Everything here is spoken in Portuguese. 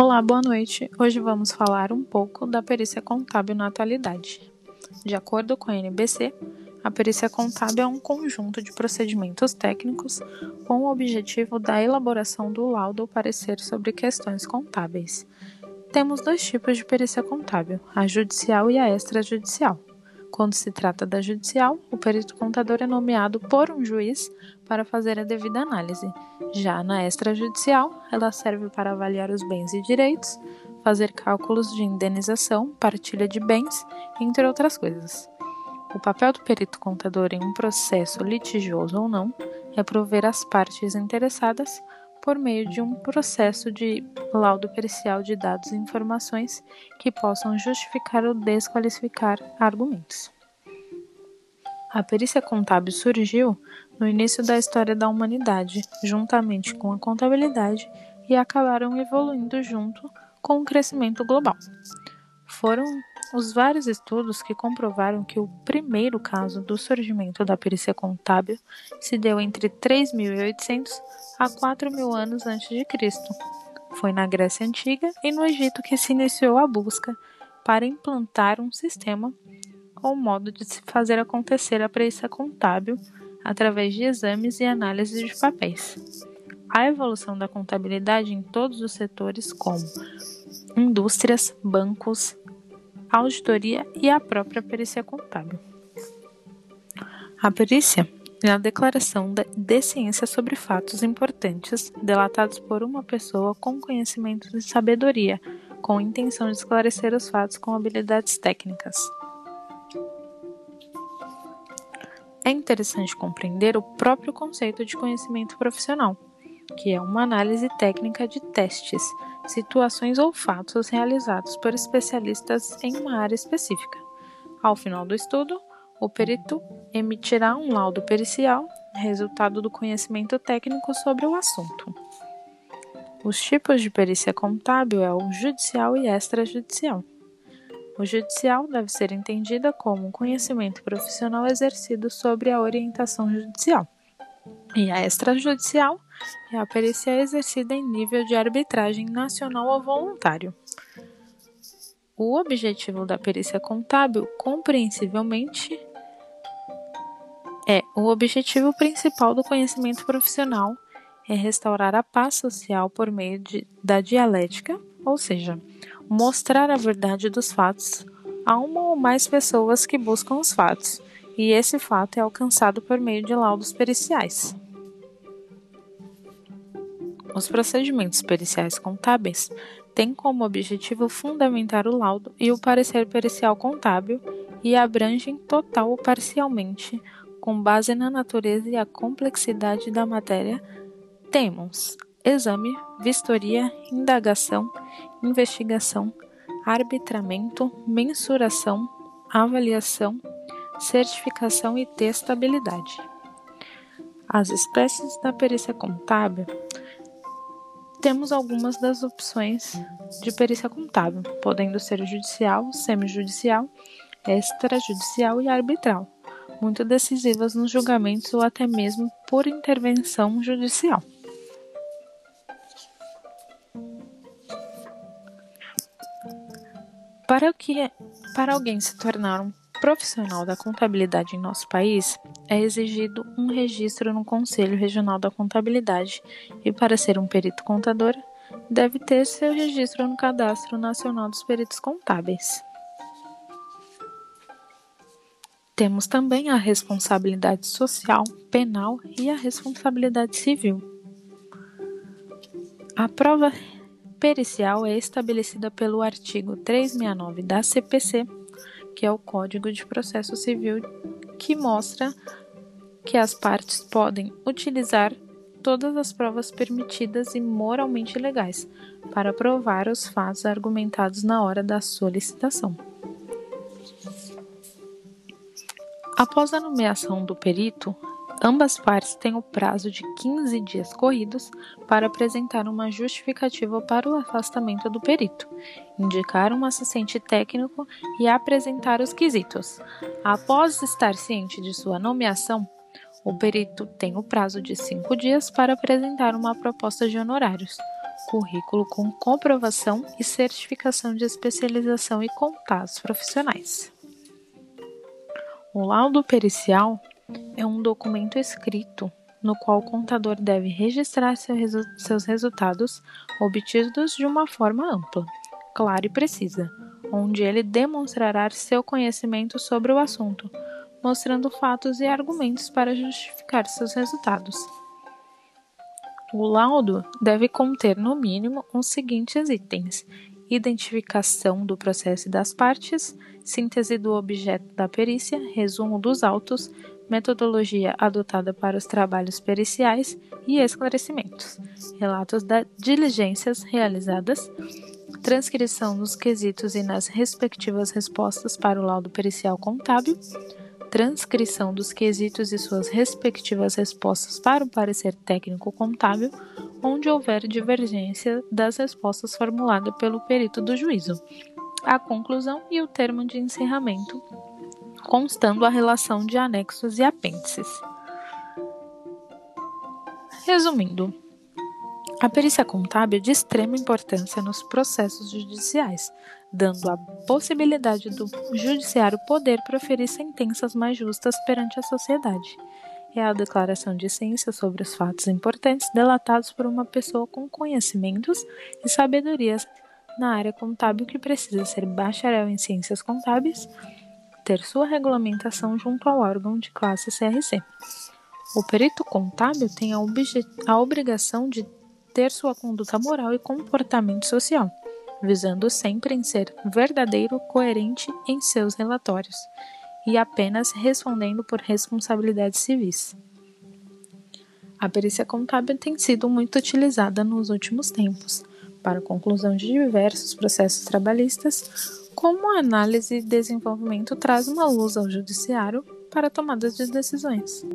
Olá, boa noite. Hoje vamos falar um pouco da perícia contábil na atualidade. De acordo com a NBC, a perícia contábil é um conjunto de procedimentos técnicos com o objetivo da elaboração do laudo ou parecer sobre questões contábeis. Temos dois tipos de perícia contábil, a judicial e a extrajudicial. Quando se trata da judicial, o perito contador é nomeado por um juiz para fazer a devida análise. Já na extrajudicial, ela serve para avaliar os bens e direitos, fazer cálculos de indenização, partilha de bens, entre outras coisas. O papel do perito contador em um processo litigioso ou não é prover as partes interessadas por meio de um processo de laudo pericial de dados e informações que possam justificar ou desqualificar argumentos. A perícia contábil surgiu no início da história da humanidade, juntamente com a contabilidade, e acabaram evoluindo junto com o crescimento global. Foram os vários estudos que comprovaram que o primeiro caso do surgimento da perícia contábil se deu entre 3.800 a 4.000 anos antes de Cristo. Foi na Grécia Antiga e no Egito que se iniciou a busca para implantar um sistema ou modo de se fazer acontecer a perícia contábil através de exames e análises de papéis. A evolução da contabilidade em todos os setores, como indústrias, bancos, auditoria e a própria perícia contábil. A perícia é a declaração de ciência sobre fatos importantes delatados por uma pessoa com conhecimentos e sabedoria, com intenção de esclarecer os fatos com habilidades técnicas. É interessante compreender o próprio conceito de conhecimento profissional, que é uma análise técnica de testes, situações ou fatos realizados por especialistas em uma área específica. Ao final do estudo, o perito emitirá um laudo pericial, resultado do conhecimento técnico sobre o assunto. Os tipos de perícia contábil é o judicial e extrajudicial. O judicial deve ser entendida como um conhecimento profissional exercido sobre a orientação judicial. E a extrajudicial é a perícia exercida em nível de arbitragem nacional ou voluntário. O objetivo da perícia contábil, compreensivelmente, é o objetivo principal do conhecimento profissional é restaurar a paz social por meio de, da dialética, ou seja, mostrar a verdade dos fatos a uma ou mais pessoas que buscam os fatos, e esse fato é alcançado por meio de laudos periciais. Os procedimentos periciais contábeis têm como objetivo fundamentar o laudo e o parecer pericial contábil e abrangem total ou parcialmente, com base na natureza e a complexidade da matéria, temos exame, vistoria, indagação, investigação, arbitramento, mensuração, avaliação, certificação e testabilidade. As espécies da perícia contábil temos algumas das opções de perícia contábil, podendo ser judicial, semijudicial, extrajudicial e arbitral, muito decisivas nos julgamentos ou até mesmo por intervenção judicial. Para, que, para alguém se tornar um profissional da contabilidade em nosso país, é exigido um registro no Conselho Regional da Contabilidade e, para ser um perito contador, deve ter seu registro no Cadastro Nacional dos Peritos Contábeis. Temos também a responsabilidade social, penal e a responsabilidade civil. A prova pericial é estabelecida pelo artigo 369 da CPC, que é o Código de Processo Civil, que mostra que as partes podem utilizar todas as provas permitidas e moralmente legais para provar os fatos argumentados na hora da solicitação. Após a nomeação do perito, Ambas partes têm o prazo de 15 dias corridos para apresentar uma justificativa para o afastamento do perito, indicar um assistente técnico e apresentar os quesitos. Após estar ciente de sua nomeação, o perito tem o prazo de cinco dias para apresentar uma proposta de honorários. currículo com comprovação e certificação de especialização e contatos profissionais. O laudo pericial é um documento escrito no qual o contador deve registrar seus resultados obtidos de uma forma ampla, clara e precisa, onde ele demonstrará seu conhecimento sobre o assunto, mostrando fatos e argumentos para justificar seus resultados. O laudo deve conter, no mínimo, os seguintes itens: identificação do processo e das partes, síntese do objeto da perícia, resumo dos autos, metodologia adotada para os trabalhos periciais e esclarecimentos, relatos das diligências realizadas, transcrição nos quesitos e nas respectivas respostas para o laudo pericial contábil, transcrição dos quesitos e suas respectivas respostas para o parecer técnico contábil, onde houver divergência das respostas formuladas pelo perito do juízo, a conclusão e o termo de encerramento, constando a relação de anexos e apêndices. Resumindo, a perícia contábil é de extrema importância nos processos judiciais, dando a possibilidade do judiciário poder proferir sentenças mais justas perante a sociedade. É a declaração de ciência sobre os fatos importantes delatados por uma pessoa com conhecimentos e sabedorias na área contábil que precisa ser bacharel em ciências contábeis, ter sua regulamentação junto ao órgão de classe CRC. O perito contábil tem a, a obrigação de ter sua conduta moral e comportamento social, visando sempre em ser verdadeiro, coerente em seus relatórios e apenas respondendo por responsabilidades civis. A perícia contábil tem sido muito utilizada nos últimos tempos para a conclusão de diversos processos trabalhistas, como a análise e desenvolvimento traz uma luz ao judiciário para tomadas de decisões.